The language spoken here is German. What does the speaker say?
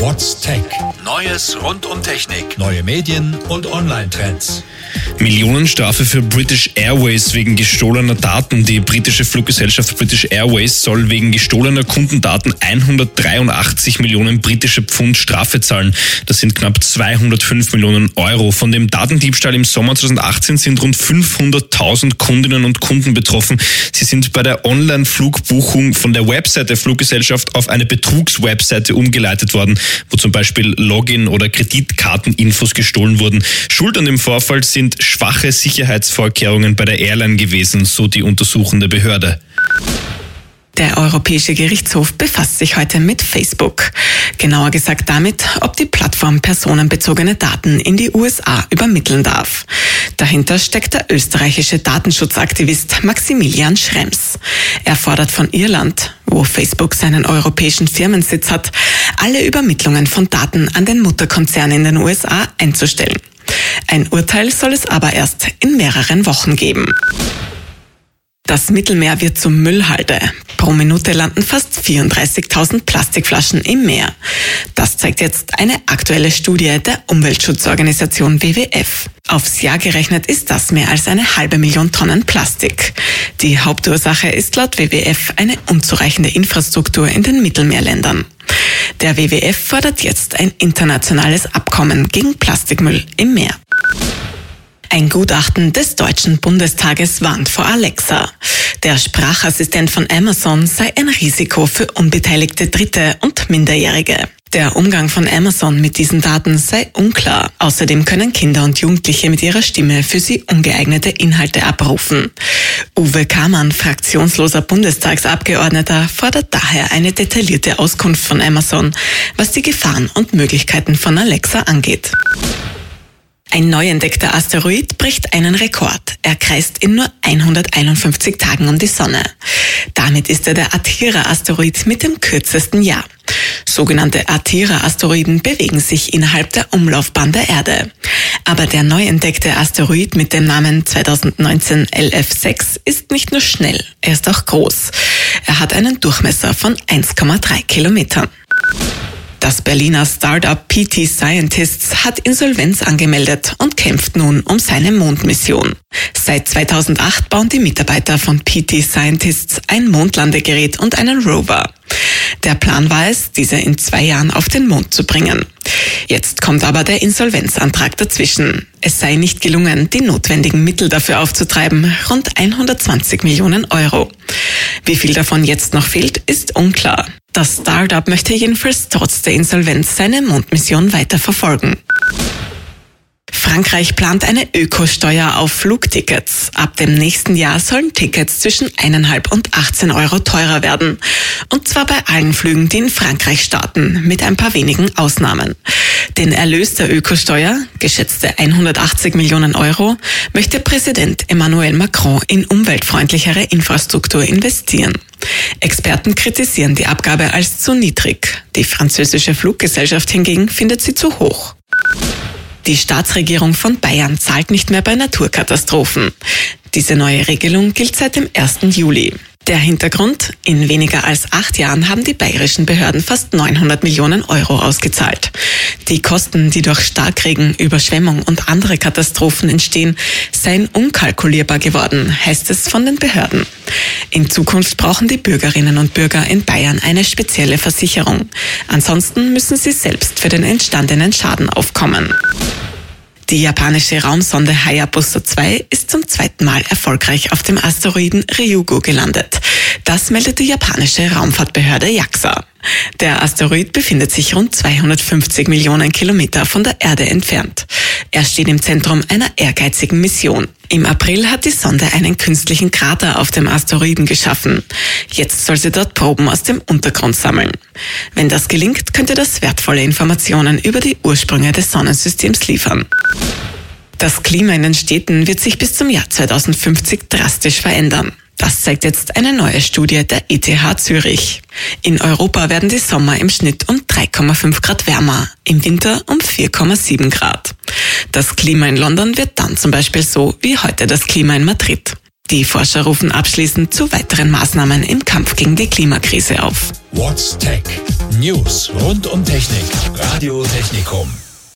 What's Tech? Neues rund um Technik. Neue Medien und Online-Trends. Millionenstrafe für British Airways wegen gestohlener Daten. Die britische Fluggesellschaft British Airways soll wegen gestohlener Kundendaten 183 Millionen britische Pfund Strafe zahlen. Das sind knapp 205 Millionen Euro. Von dem Datendiebstahl im Sommer 2018 sind rund 500.000 Kundinnen und Kunden betroffen. Sie sind bei der Online-Flugbuchung von der Website der Fluggesellschaft auf eine Betrugswebseite umgeleitet worden, wo zum Beispiel Login- oder Kreditkarteninfos gestohlen wurden. Schuld an dem Vorfall sind schwache Sicherheitsvorkehrungen bei der Airline gewesen, so die untersuchende Behörde. Der Europäische Gerichtshof befasst sich heute mit Facebook. Genauer gesagt damit, ob die Plattform personenbezogene Daten in die USA übermitteln darf. Dahinter steckt der österreichische Datenschutzaktivist Maximilian Schrems. Er fordert von Irland, wo Facebook seinen europäischen Firmensitz hat, alle Übermittlungen von Daten an den Mutterkonzern in den USA einzustellen. Ein Urteil soll es aber erst in mehreren Wochen geben. Das Mittelmeer wird zum Müllhalde. Pro Minute landen fast 34.000 Plastikflaschen im Meer. Das zeigt jetzt eine aktuelle Studie der Umweltschutzorganisation WWF. Aufs Jahr gerechnet ist das mehr als eine halbe Million Tonnen Plastik. Die Hauptursache ist laut WWF eine unzureichende Infrastruktur in den Mittelmeerländern. Der WWF fordert jetzt ein internationales Abkommen gegen Plastikmüll im Meer. Ein Gutachten des Deutschen Bundestages warnt vor Alexa. Der Sprachassistent von Amazon sei ein Risiko für unbeteiligte Dritte und Minderjährige. Der Umgang von Amazon mit diesen Daten sei unklar. Außerdem können Kinder und Jugendliche mit ihrer Stimme für sie ungeeignete Inhalte abrufen. Uwe Kamann, fraktionsloser Bundestagsabgeordneter, fordert daher eine detaillierte Auskunft von Amazon, was die Gefahren und Möglichkeiten von Alexa angeht. Ein neu entdeckter Asteroid bricht einen Rekord. Er kreist in nur 151 Tagen um die Sonne. Damit ist er der Atira-Asteroid mit dem kürzesten Jahr. Sogenannte Atira-Asteroiden bewegen sich innerhalb der Umlaufbahn der Erde. Aber der neu entdeckte Asteroid mit dem Namen 2019 LF6 ist nicht nur schnell, er ist auch groß. Er hat einen Durchmesser von 1,3 Kilometern. Das Berliner Startup PT Scientists hat Insolvenz angemeldet und kämpft nun um seine Mondmission. Seit 2008 bauen die Mitarbeiter von PT Scientists ein Mondlandegerät und einen Rover. Der Plan war es, diese in zwei Jahren auf den Mond zu bringen. Jetzt kommt aber der Insolvenzantrag dazwischen. Es sei nicht gelungen, die notwendigen Mittel dafür aufzutreiben, rund 120 Millionen Euro. Wie viel davon jetzt noch fehlt, ist unklar. Das Startup möchte jedenfalls trotz der Insolvenz seine Mondmission weiter verfolgen. Frankreich plant eine Ökosteuer auf Flugtickets. Ab dem nächsten Jahr sollen Tickets zwischen 1,5 und 18 Euro teurer werden. Und zwar bei allen Flügen, die in Frankreich starten, mit ein paar wenigen Ausnahmen. Den Erlös der Ökosteuer, geschätzte 180 Millionen Euro, möchte Präsident Emmanuel Macron in umweltfreundlichere Infrastruktur investieren. Experten kritisieren die Abgabe als zu niedrig. Die französische Fluggesellschaft hingegen findet sie zu hoch. Die Staatsregierung von Bayern zahlt nicht mehr bei Naturkatastrophen. Diese neue Regelung gilt seit dem 1. Juli. Der Hintergrund? In weniger als acht Jahren haben die bayerischen Behörden fast 900 Millionen Euro ausgezahlt. Die Kosten, die durch Starkregen, Überschwemmung und andere Katastrophen entstehen, seien unkalkulierbar geworden, heißt es von den Behörden. In Zukunft brauchen die Bürgerinnen und Bürger in Bayern eine spezielle Versicherung. Ansonsten müssen sie selbst für den entstandenen Schaden aufkommen. Die japanische Raumsonde Hayabusa 2 ist zum zweiten Mal erfolgreich auf dem Asteroiden Ryugu gelandet. Das meldet die japanische Raumfahrtbehörde JAXA. Der Asteroid befindet sich rund 250 Millionen Kilometer von der Erde entfernt. Er steht im Zentrum einer ehrgeizigen Mission. Im April hat die Sonde einen künstlichen Krater auf dem Asteroiden geschaffen. Jetzt soll sie dort Proben aus dem Untergrund sammeln. Wenn das gelingt, könnte das wertvolle Informationen über die Ursprünge des Sonnensystems liefern. Das Klima in den Städten wird sich bis zum Jahr 2050 drastisch verändern. Das zeigt jetzt eine neue Studie der ETH Zürich. In Europa werden die Sommer im Schnitt um 3,5 Grad wärmer, im Winter um 4,7 Grad. Das Klima in London wird dann zum Beispiel so wie heute das Klima in Madrid. Die Forscher rufen abschließend zu weiteren Maßnahmen im Kampf gegen die Klimakrise auf. What's Tech? News rund um Technik. Radio Technikum.